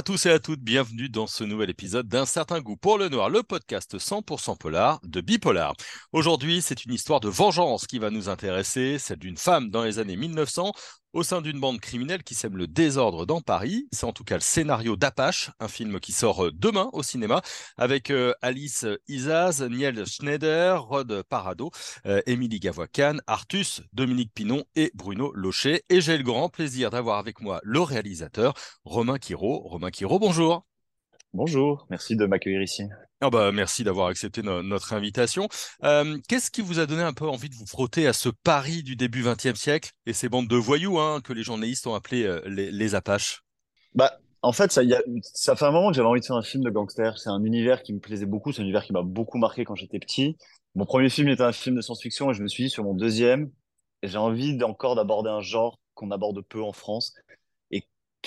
à tous et à toutes, bienvenue dans ce nouvel épisode d'un certain goût pour le noir, le podcast 100% polar de Bipolar. Aujourd'hui, c'est une histoire de vengeance qui va nous intéresser, celle d'une femme dans les années 1900 au sein d'une bande criminelle qui sème le désordre dans Paris. C'est en tout cas le scénario d'Apache, un film qui sort euh, demain au cinéma avec euh, Alice Isaz, Niel Schneider, Rod Parado, euh, Émilie Gavoican, Artus, Dominique Pinon et Bruno Locher. Et j'ai le grand plaisir d'avoir avec moi le réalisateur Romain Quiro. Romain Quiro, bonjour. Bonjour, merci de m'accueillir ici. Ah bah, merci d'avoir accepté notre invitation. Euh, qu'est-ce qui vous a donné un peu envie de vous frotter à ce Paris du début XXe siècle et ces bandes de voyous hein, que les journalistes ont appelés euh, les, Apaches? Bah, En fait, ça, y a, ça fait un moment que j'avais envie de faire un film de gangster. C'est un univers qui me plaisait beaucoup, c'est un univers qui m'a beaucoup marqué quand j'étais petit. Mon premier film était un film de science-fiction et je me suis dit sur mon deuxième, j'ai envie encore d'aborder un genre qu'on aborde peu en France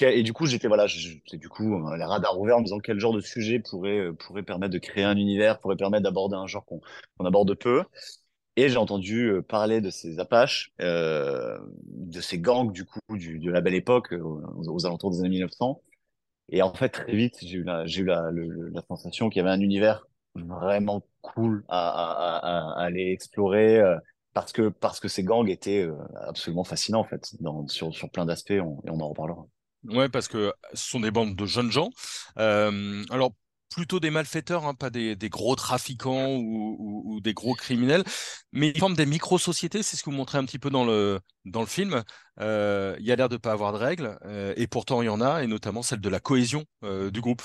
et du coup, j'étais voilà, du coup euh, les radars ouverts en me disant quel genre de sujet pourrait euh, pourrait permettre de créer un univers, pourrait permettre d'aborder un genre qu'on aborde peu. Et j'ai entendu euh, parler de ces Apaches, euh, de ces gangs du coup du, de la belle époque aux, alentours des années 1900. Et en fait, très vite, j'ai eu la j'ai eu la, la sensation qu'il y avait un univers vraiment cool à, à, à, à aller explorer. parce que parce que ces gangs étaient absolument fascinants en fait dans, sur, sur plein d'aspects et on en reparlera. Ouais, parce que ce sont des bandes de jeunes gens. Euh, alors, plutôt des malfaiteurs, hein, pas des, gros trafiquants ou, des gros criminels, mais ils forment des micro-sociétés, c'est ce que vous montrez un petit peu dans le, dans le film. Euh, il y a l'air de ne pas avoir de règles, euh, et pourtant il y en a, et notamment celle de la cohésion du groupe.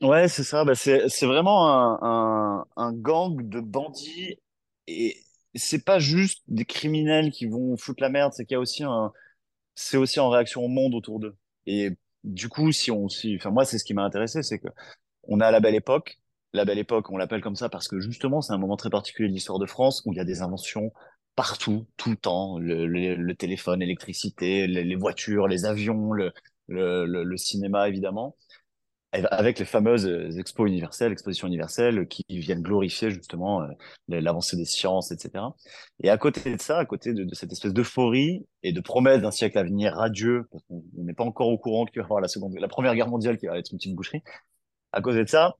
Ouais, c'est ça, bah, c'est vraiment un, un, gang de bandits, et c'est pas juste des criminels qui vont foutre la merde, c'est qu'il y a aussi un c'est aussi en réaction au monde autour d'eux. Et du coup, si on, si, enfin moi, c'est ce qui m'a intéressé, c'est que on a la belle époque. La belle époque, on l'appelle comme ça parce que justement, c'est un moment très particulier de l'histoire de France où il y a des inventions partout, tout le temps. Le, téléphone, l'électricité, les, voitures, les avions, le, le cinéma, évidemment avec les fameuses euh, expos universelles, expositions universelles qui viennent glorifier justement euh, l'avancée des sciences, etc. Et à côté de ça, à côté de, cette espèce d'euphorie et de promesse d'un siècle à venir radieux, parce qu'on n'est pas encore au courant qu'il va y avoir la seconde, la première guerre mondiale qui va être une petite boucherie. À côté de ça,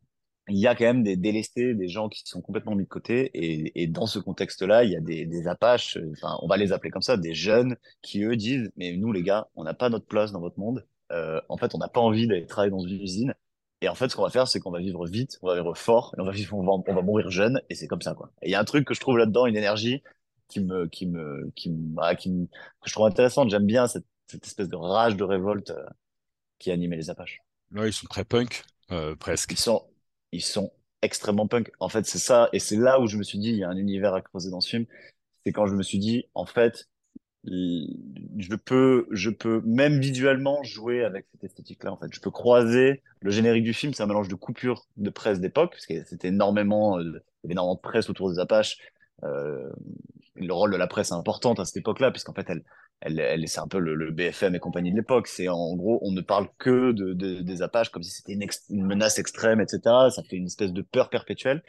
il y a quand même des délestés, des gens qui sont complètement mis de côté. Et, dans ce contexte-là, il y a des, des apaches, enfin, on va les appeler comme ça, des jeunes qui, eux, disent, mais nous, les gars, on n'a pas notre place dans votre monde. Euh, en fait, on n'a pas envie d'aller travailler dans une usine. Et en fait, ce qu'on va faire, c'est qu'on va vivre vite, on va vivre fort, et on va vivre, on va, mourir jeune, et c'est comme ça, quoi. Et il y a un truc que je trouve là-dedans, une énergie qui me, qui me, qui me, ah, qui me que je trouve intéressante. J'aime bien cette, cette, espèce de rage de révolte euh, qui animait les Apaches. Ouais, ils sont très punk, euh, presque. Ils sont, ils sont extrêmement punk. En fait, c'est ça, et c'est là où je me suis dit, il y a un univers à creuser dans ce film. C'est quand je me suis dit, en fait, je peux, je peux même visuellement jouer avec cette esthétique-là. En fait, je peux croiser le générique du film, c'est un mélange de coupures de presse d'époque, parce que c'était énormément, euh, énormément de presse autour des Apaches. Euh, le rôle de la presse est important à cette époque-là, puisqu'en fait, elle, elle, elle c'est un peu le, BFM et compagnie de l'époque. C'est en gros, on ne parle que de, des Apaches comme si c'était une, une, menace extrême, etc. Ça fait une espèce de peur perpétuelle.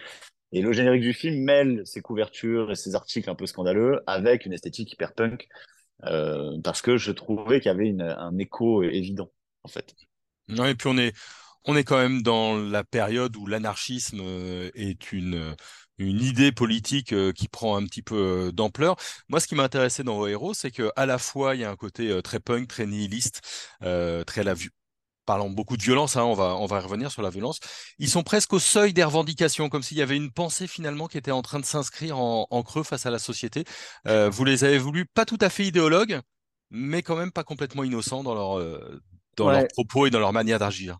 Et le générique du film mêle ses couvertures et ses articles un peu scandaleux avec une esthétique hyper punk, euh, parce que je trouvais qu'il y avait un écho évident, en fait. Non, et puis on est, on est quand même dans la période où l'anarchisme euh, est une, une idée politique euh, qui prend un petit peu d'ampleur. Moi, ce qui m'a intéressé dans héros, c'est qu'à la fois, il y a un côté très punk, très nihiliste, très à la vue parlant beaucoup de violence, hein, on, va, on va revenir sur la violence, ils sont presque au seuil des revendications, comme s'il y avait une pensée finalement qui était en train de s'inscrire en, creux face à la société. Euh, vous les avez voulu pas tout à fait idéologues, mais quand même pas complètement innocents dans, leur, euh, dans leurs propos et dans leur manière d'agir.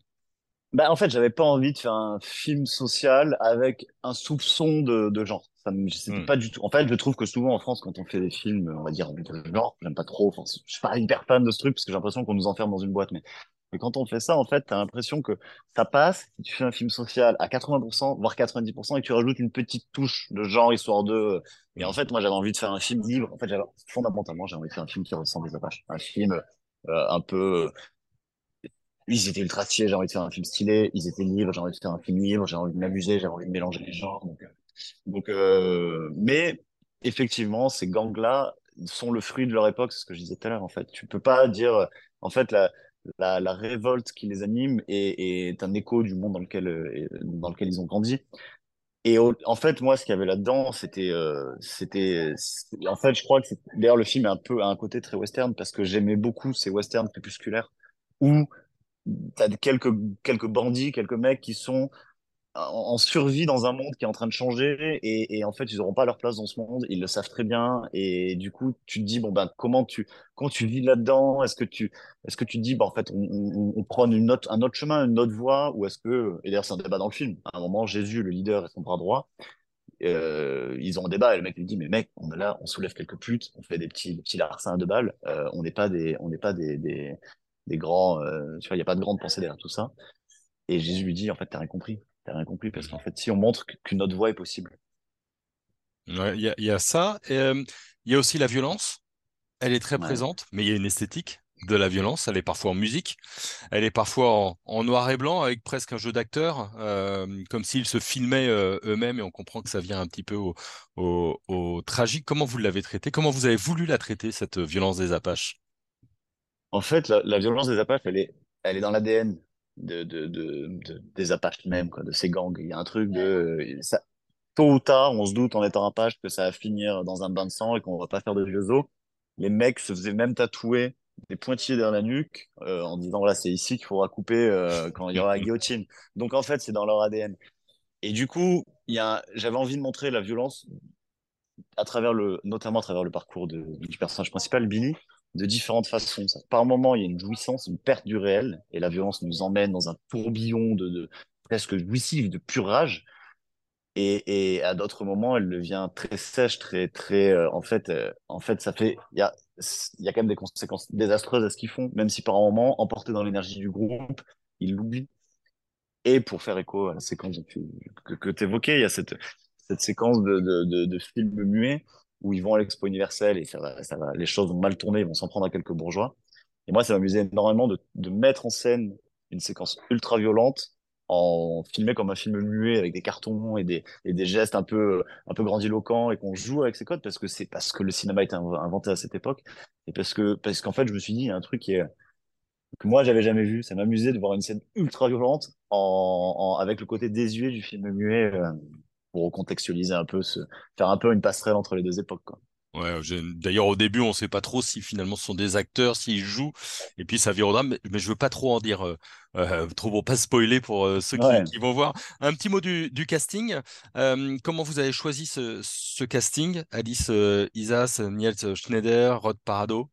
Bah, en fait, j'avais pas envie de faire un film social avec un soupçon de, de genre. Ça me, hmm. pas du tout. En fait, je trouve que souvent en France, quand on fait des films, on va dire de genre, j'aime pas trop. Enfin, je suis pas hyper fan de ce truc parce que j'ai l'impression qu'on nous enferme dans une boîte. Mais et quand on fait ça, en fait, tu as l'impression que ça passe, tu fais un film social à 80%, voire 90%, et tu rajoutes une petite touche de genre, histoire de... Et en fait, moi, j'avais envie de faire un film libre. En fait, fondamentalement, j'ai envie de faire un film qui ressemble des Apaches. Un film euh, un peu... Ils étaient ultra stylés, j'ai envie de faire un film stylé. Ils étaient libres, j'ai envie de faire un film libre. J'ai envie de m'amuser, j'ai envie de mélanger les genres. Euh, donc euh... mais effectivement, ces gangs-là sont le fruit de leur époque, c'est ce que je disais tout à l'heure, en fait. Tu peux pas dire... En fait, la la, la révolte qui les anime est, est un écho du monde dans lequel, euh, dans lequel ils ont grandi. Et en fait, moi, ce qu'il y avait là-dedans, c'était, euh, c'était, en fait, je crois que d'ailleurs, le film est un peu, a un côté très western parce que j'aimais beaucoup ces westerns crépusculaires où t'as quelques, quelques bandits, quelques mecs qui sont en survie dans un monde qui est en train de changer et, en fait ils n'auront pas leur place dans ce monde ils le savent très bien et du coup tu te dis bon ben comment tu quand tu vis là-dedans est-ce que tu est-ce que tu te dis bah en fait on, prend une autre un autre chemin une autre voie ou est-ce que et d'ailleurs c'est un débat dans le film. À un moment Jésus le leader et son bras droit. Euh, ils ont un débat et le mec lui dit mais mec on est là on soulève quelques putes on fait des petits petits larcins deux balles. Euh, on n'est pas des on n'est pas des des, grands euh, tu vois il y a pas de grande pensée derrière tout ça. Et Jésus lui dit, en fait, t'as rien compris. T'as rien compris parce qu'en fait, si on montre qu'une autre voie est possible. Ouais, Il y a, il y a ça. Euh, il y a aussi la violence. Elle est très Ouais. présente, mais il y a une esthétique de la violence. Elle est parfois en musique. Elle est parfois en, en noir et blanc avec presque un jeu d'acteurs, euh, comme s'ils se filmaient euh, eux-mêmes et on comprend que ça vient un petit peu au, au, au tragique. Comment vous l'avez traité? Comment vous avez voulu la traiter, cette violence des Apaches? En fait, la, la violence des Apaches, elle est, elle est dans l'ADN de, de, de, de- des Apaches même, quoi, de ces gangs. Il y a un truc de, ça, tôt ou tard, on se doute en étant Apache que ça va finir dans un bain de sang et qu'on va pas faire de vieux os. Les mecs se faisaient même tatouer des pointillés derrière la nuque euh, en disant, voilà, c'est ici qu'il faudra couper euh, quand il y aura la guillotine. Donc en fait, c'est dans leur ADN. Et du coup, j'avais envie de montrer la violence à travers le, notamment à travers le parcours de, du personnage principal, Billy, de différentes façons. Par moment, il y a une jouissance, une perte du réel, et la violence nous emmène dans un tourbillon de, presque jouissif, de pure rage. Et, à d'autres moments, elle devient très sèche, très, très. euh, en fait, euh, en fait, ça fait. Il y a, y a quand même des conséquences désastreuses à ce qu'ils font, même si par un moment, emportés dans l'énergie du groupe, ils l'oublient. Et pour faire écho à la séquence que, tu évoquais, il y a cette, cette séquence de, de, de, films muets où ils vont à l'Expo universelle et ça va, ça va, les choses vont mal tourner, ils vont s'en prendre à quelques bourgeois. Et moi, ça m'amusait énormément de, de mettre en scène une séquence ultra violente en filmé comme un film muet avec des cartons et des, et des gestes un peu, un peu grandiloquents et qu'on joue avec ces codes parce que c'est parce que le cinéma été inventé à cette époque et parce que, parce qu'en fait, je me suis dit, il y a un truc qui est, que moi j'avais jamais vu. Ça m'amusait de voir une scène ultra violente en, en- avec le côté désuet du film muet euh, pour contextualiser un peu, ce, faire un peu une passerelle entre les deux époques, quoi. Ouais, d'ailleurs, au début, on ne sait pas trop si finalement ce sont des acteurs, s'ils jouent, et puis ça vire au drame, mais, mais je veux pas trop en dire euh, euh, trop pour pas spoiler pour euh, ceux qui, Ouais. qui vont voir. Un petit mot du, du casting. Comment vous avez choisi ce, ce casting? Alice Isas, Niels Schneider, Rod Parado?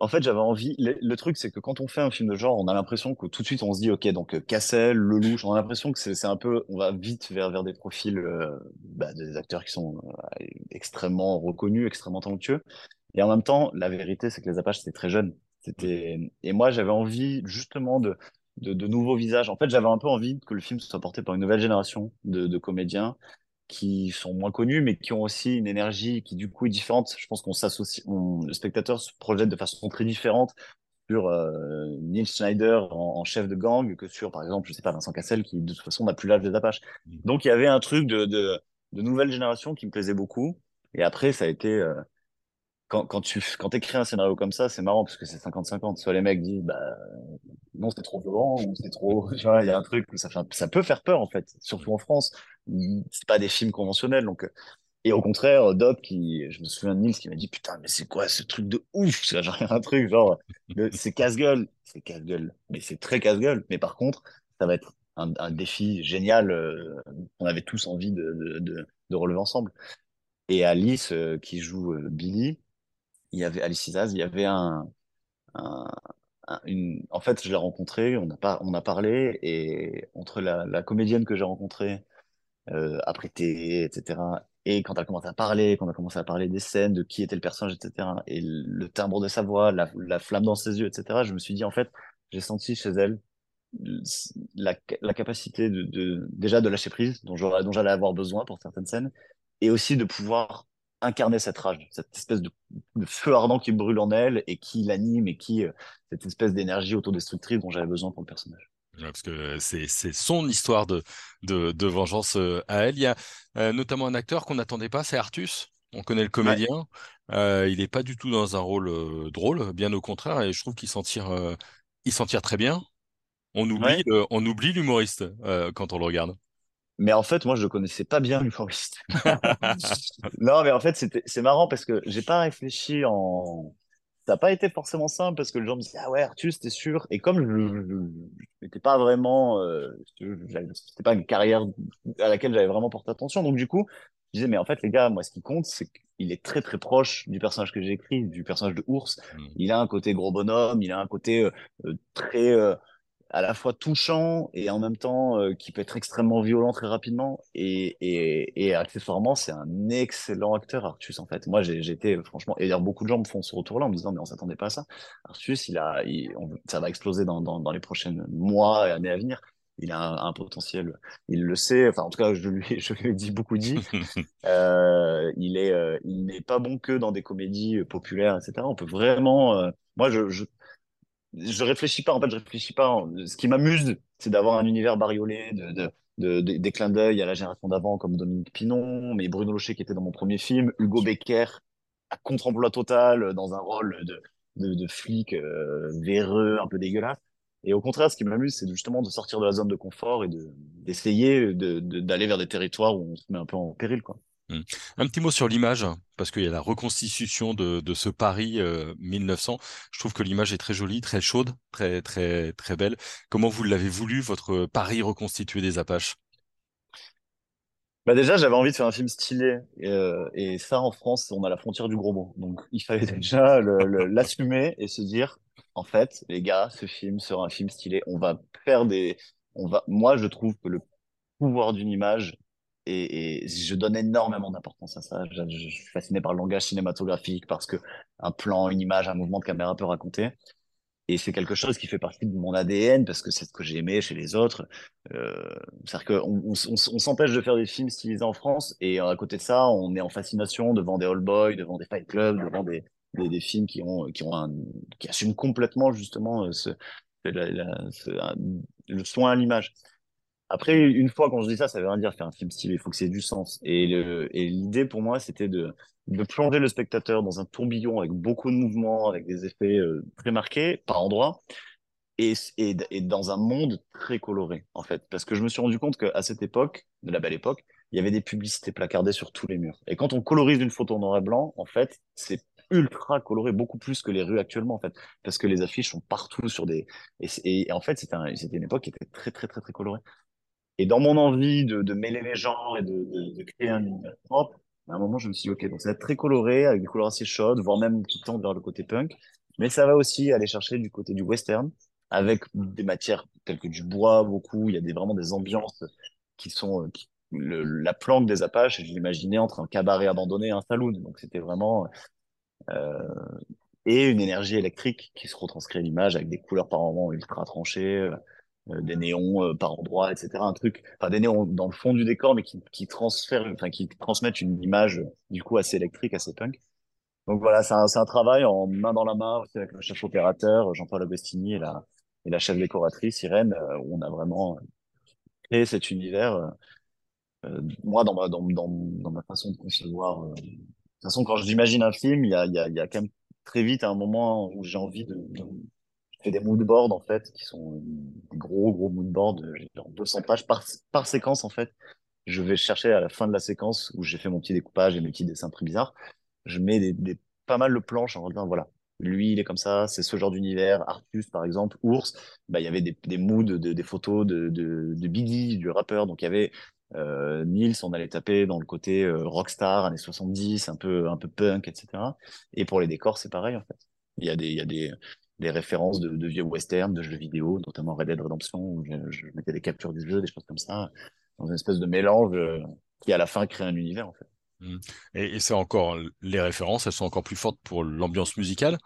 En fait, j'avais envie. Le, truc, c'est que quand on fait un film de genre, on a l'impression que tout de suite on se dit, ok, donc euh, Cassel, Lelouch, on a l'impression que c'est c'est un peu, on va vite vers vers des profils, euh, bah, des acteurs qui sont euh, extrêmement reconnus, extrêmement talentueux. Et en même temps, la vérité, c'est que les Apaches, c'était très jeune. C'était, et moi, j'avais envie, justement, de, de, de nouveaux visages. En fait, j'avais un peu envie que le film soit porté par une nouvelle génération de, de comédiens qui sont moins connus, mais qui ont aussi une énergie qui, du coup, est différente. Je pense qu'on s'associe, le spectateur se projette de façon très différente sur euh, Neil Schneider en, en chef de gang que sur, par exemple, je sais pas, Vincent Cassel, qui, de toute façon, n'a plus l'âge des Apaches. Donc, il y avait un truc de, de, de nouvelle génération qui me plaisait beaucoup. Et après, ça a été, euh, quand, quand tu quand écris un scénario comme ça, c'est marrant parce que c'est 50-50. Soit les mecs disent, bah, non, c'est trop violent, ou c'est trop, il y a un truc où ça fait, ça peut faire peur, en fait, surtout en France. C'est pas des films conventionnels, donc, euh, et au contraire, Doc, qui, je me souviens de Nils qui m'a dit, putain, mais c'est quoi ce truc de ouf? C'est genre un truc, genre, c'est casse-gueule, c'est casse-gueule, mais c'est très casse-gueule. Mais par contre, ça va être un, un défi génial, euh, qu'on avait tous envie de, de, de, de relever ensemble. Et Alice, euh, qui joue euh, Billy, il y avait Alice Isaz, il y avait un, un- un- une, en fait, je l'ai rencontrée, on a pas, on a parlé, et entre la, la comédienne que j'ai rencontrée, euh, après T, etc., et quand elle a commencé à parler, quand on a commencé à parler des scènes, de qui était le personnage, etc., et le timbre de sa voix, la, la flamme dans ses yeux, etc., je me suis dit, en fait, j'ai senti chez elle la, la capacité de, de, déjà de lâcher prise, dont j'allais avoir besoin pour certaines scènes, et aussi de pouvoir incarner cette rage, cette espèce de, de feu ardent qui brûle en elle et qui l'anime et qui, euh, cette espèce d'énergie autodestructrice dont j'avais besoin pour le personnage. Ouais, Parce que c'est c'est son histoire de, de, de vengeance euh, à elle. Il y a euh, notamment un acteur qu'on n'attendait pas, c'est Artus. On connaît le Ouais, comédien. Euh, il n'est pas du tout dans un rôle euh, drôle, bien au contraire, et je trouve qu'il s'en tire, euh, il s'en tire très bien. On oublie, ouais. on oublie l'humoriste euh, quand on le regarde. Mais en fait, moi, je le connaissais pas bien, l'humoriste. Non, mais en fait, c'était, c'est marrant parce que j'ai pas réfléchi en. Ça n'a pas été forcément simple parce que le gens me disaient Ah ouais, Arthus, t'es sûr? Et comme je n'étais pas vraiment. Euh, c'était pas une carrière à laquelle j'avais vraiment porté attention. Donc, du coup, je disais Mais en fait, les gars, moi, ce qui compte, c'est qu'il est très, très proche du personnage que j'ai écrit, du personnage de Ours. Mm. Il a un côté gros bonhomme, il a un côté euh, euh, très. euh, à la fois touchant et en même temps euh, qui peut être extrêmement violent très rapidement. Et, et, et accessoirement, c'est un excellent acteur, Artus, en fait. Moi, été, franchement, et d'ailleurs, beaucoup de gens me font ce retour-là en me disant, mais on s'attendait pas à ça. Artus, il a, il- on- ça va exploser dans, dans, dans les prochains mois et années à venir. Il a un, un potentiel, il le sait, enfin, en tout cas, je lui, je lui ai dit beaucoup dit. Euh, il est, euh, il n'est pas bon que dans des comédies euh, populaires, etc. On peut vraiment, euh, moi, je, je je réfléchis pas, en fait, je réfléchis pas. Ce qui m'amuse, c'est d'avoir un univers bariolé, de, de, de- de- des clins d'œil à la génération d'avant, comme Dominique Pinon, mais Bruno Locher qui était dans mon premier film, Hugo Becker à contre-emploi total, dans un rôle de, de, de flic euh, véreux, un peu dégueulasse. Et au contraire, ce qui m'amuse, c'est justement de sortir de la zone de confort et de, d'essayer de, de- d'aller vers des territoires où on se met un peu en péril, quoi. Mm. Un petit mot sur l'image, parce qu'il y a la reconstitution de, de ce Paris euh, 1900. Je trouve que l'image est très jolie, très chaude, très très très belle. Comment vous l'avez voulu, votre Paris reconstitué des Apaches? Bah déjà, j'avais envie de faire un film stylé. Et, euh, et ça, en France, on a la frontière du gros mot. Donc, il fallait déjà l'assumer et se dire, en fait, les gars, ce film sera un film stylé. On va faire des... On va... Moi, je trouve que le pouvoir d'une image, et, je donne énormément d'importance à ça. Je, suis fasciné par le langage cinématographique, parce que un plan, une image, un mouvement de caméra peut raconter. Et c'est quelque chose qui fait partie de mon ADN parce que c'est ce que j'ai aimé chez les autres. Euh, c'est-à-dire qu'on on, s'empêche de faire des films stylisés en France et euh, à côté de ça, on est en fascination devant des Old Boy, devant des Fight Club, devant des, des, films qui ont, qui ont qui assument complètement justement euh, ce, le soin à l'image. Après, une fois, quand je dis ça, ça veut rien dire faire un film stylé. Il faut que c'est du sens. Et le, et l'idée pour moi, c'était de, de plonger le spectateur dans un tourbillon avec beaucoup de mouvements, avec des effets euh, très marqués par endroits, et, et, dans un monde très coloré, en fait. Parce que je me suis rendu compte qu'à cette époque, de la belle époque, il y avait des publicités placardées sur tous les murs. Et quand on colorise une photo en noir et blanc, en fait, c'est ultra coloré, beaucoup plus que les rues actuellement, en fait. Parce que les affiches sont partout sur des... Et, en fait, c'était un, une époque qui était très, très, très, très colorée. Et dans mon envie de, mêler les genres et de, créer un univers propre, à un moment, je me suis dit, OK, donc ça va être très coloré, avec des couleurs assez chaudes, voire même qui tendent vers le côté punk. Mais ça va aussi aller chercher du côté du western, avec des matières telles que du bois, beaucoup. Il y a des, vraiment des ambiances qui sont... euh, la planque des Apaches, je l'imaginais entre un cabaret abandonné et un saloon. Donc c'était vraiment... euh, et une énergie électrique qui se retranscrit à l'image avec des couleurs par moments ultra tranchées, des néons euh, par endroits, etc. Un truc, enfin des néons dans le fond du décor, mais qui, qui enfin qui transmettent une image euh, du coup assez électrique, assez punk. Donc voilà, c'est un, un travail en main dans la main aussi avec le chef opérateur Jean-Paul Agostini et la, et la chef décoratrice Irène, euh, où on a vraiment créé cet univers. euh, euh, moi, dans ma, dans, dans, dans ma façon de concevoir, euh, de toute façon, quand j'imagine un film, il y a, y a, quand même très vite un moment où j'ai envie de fais des mood boards en fait, qui sont des gros gros mood boards, euh, genre 200 pages par, par séquence en fait. Je vais chercher à la fin de la séquence où j'ai fait mon petit découpage et mes petits dessins très bizarres. Je mets pas mal de planches en disant voilà, lui il est comme ça, c'est ce genre d'univers. Artus par exemple, Ours, bah il y avait des, moods, de, des photos de, de, de Biggie, du rappeur. Donc il y avait euh, Nils, on allait taper dans le côté euh, rockstar, années 70, un peu un peu punk, etc. Et pour les décors c'est pareil en fait. Il y a des il y a des des références de, vieux westerns, de jeux vidéo, notamment Red Dead Redemption, où je, mettais des captures du jeu, des choses comme ça, dans une espèce de mélange euh, qui, à la fin, crée un univers, en fait. Mm. Et, c'est encore, les références, elles sont encore plus fortes pour l'ambiance musicale,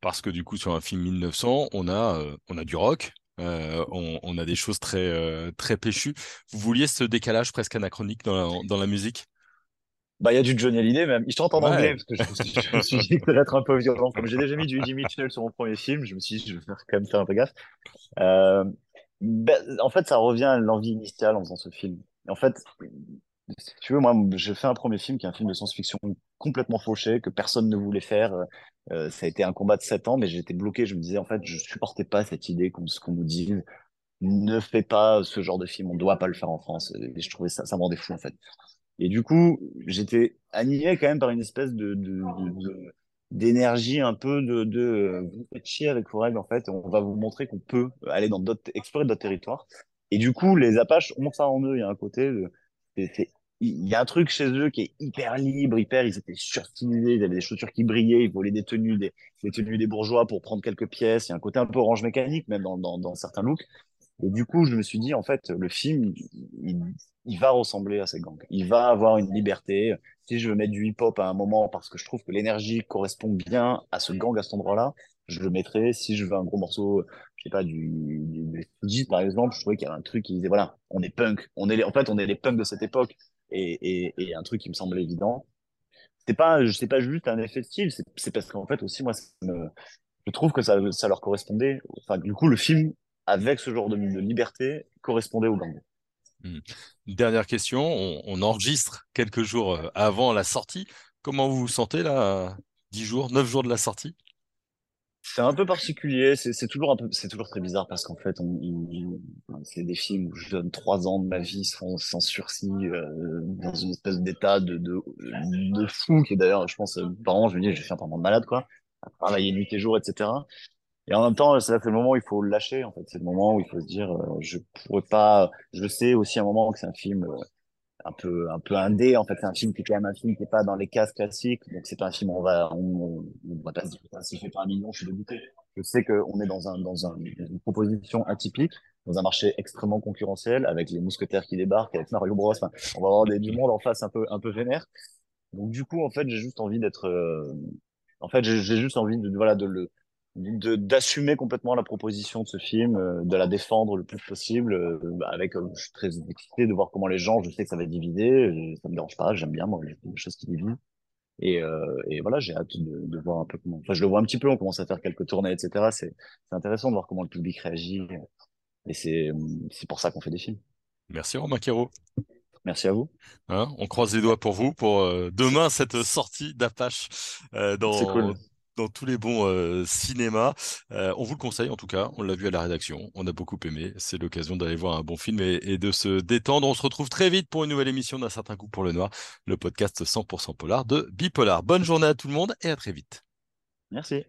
parce que du coup, sur un film 1900, on a, euh, on a du rock, euh, on, a des choses très, très péchues. Vous vouliez ce décalage presque anachronique dans la musique? Bah, il y a du Johnny Hallyday, même. Il chante en anglais, Ouais. parce que je me suis, je me suis dit que ça allait être un peu violent. Comme j'ai déjà mis du Eddie Mitchell sur mon premier film, je me suis dit, je vais faire, quand même faire un peu gaffe. Euh, ben, en fait, ça revient à l'envie initiale en faisant ce film. En fait, si tu veux, moi, j'ai fait un premier film qui est un film de science-fiction complètement fauché, que personne ne voulait faire. Euh, ça a été un combat de sept ans, mais j'étais bloqué. Je me disais, en fait, je supportais pas cette idée qu'on qu'on nous dise, ne fais pas ce genre de film, on doit pas le faire en France. Et je trouvais ça, ça me rendait fou, en fait. Et du coup, j'étais animé quand même par une espèce de, d'énergie un peu de, de euh, vous faites chier avec Forel, en fait, on va vous montrer qu'on peut aller dans d'autres, explorer d'autres territoires. Et du coup, les Apaches ont ça en eux. Il y a un côté, il y a un truc chez eux qui est hyper libre, hyper, ils étaient surstylisés, ils avaient des chaussures qui brillaient, ils volaient des tenues, des, des tenues des bourgeois pour prendre quelques pièces. Il y a un côté un peu orange mécanique, même dans, dans, dans certains looks. Et du coup, je me suis dit, en fait, le film, il, il va ressembler à ces gangs. Il va avoir une liberté. Si je veux mettre du hip-hop à un moment parce que je trouve que l'énergie correspond bien à ce gang à cet endroit-là, je le mettrai. Si je veux un gros morceau, je sais pas, du, du, du par exemple, je trouvais qu'il y avait un truc qui disait, voilà, on est punk. On est les- en fait, on est les punks de cette époque. Et, et, et un truc qui me semblait évident. C'est pas, c'est pas juste un effet de style, c'est parce qu'en fait aussi, moi, je trouve que ça, ça leur correspondait. Enfin, du coup, le film, avec ce genre de, de liberté, correspondait au gang. Hmm. Dernière question, on, enregistre quelques jours euh, avant la sortie. Comment vous vous sentez là, à 10 jours, 9 jours de la sortie? C'est un peu particulier, c'est toujours toujours très bizarre parce qu'en fait, c'est des films où je donne trois ans de ma vie sans, sans sursis, euh, dans une espèce d'état de, de, fou qui d'ailleurs, je pense, euh, par an, je me dis, je vais faire un de malade, quoi, à travailler nuit et jour, etc. Et en même temps, c'est le moment où il faut lâcher, en fait. C'est le moment où il faut se dire, euh, je pourrais pas, je sais aussi à un moment que c'est un film euh, un peu, un peu indé, en fait. C'est un film qui est quand même un film qui est pas dans les cases classiques. Donc, c'est pas un film, on va, on, on va pas se dire, Ah, si je fais pas un million, je suis dégoûté. Je sais qu'on est dans un, dans un, une proposition atypique, dans un marché extrêmement concurrentiel, avec les mousquetaires qui débarquent, avec Mario Bros. Enfin, on va avoir du monde en face un peu, un peu vénère. Donc, du coup, en fait, j'ai juste envie d'être, euh, en fait, j'ai juste envie de, voilà, de le, d'assumer complètement la proposition de ce film, euh, de la défendre le plus possible, euh, bah, avec, euh, je suis très excité de voir comment les gens, je sais que ça va diviser, euh, ça me dérange pas, j'aime bien, moi, les les choses qui divisent. Et, euh, et voilà, j'ai hâte de, de voir un peu comment, enfin, je le vois un petit peu, on commence à faire quelques tournées, etc. C'est, c'est intéressant de voir comment le public réagit. Et c'est, c'est pour ça qu'on fait des films. Merci Romain Quero. Merci à vous. Hein, on croise les doigts pour vous pour euh, demain cette sortie d'Apache euh, C'est dans, cool. Dans tous les bons euh, cinémas. Euh, on vous le conseille en tout cas, on l'a vu à la rédaction, on a beaucoup aimé. C'est l'occasion d'aller voir un bon film et, et de se détendre. On se retrouve très vite pour une nouvelle émission d'un certain coup pour le noir, le podcast 100% polar de Bipolar. Bonne journée à tout le monde et à très vite. Merci.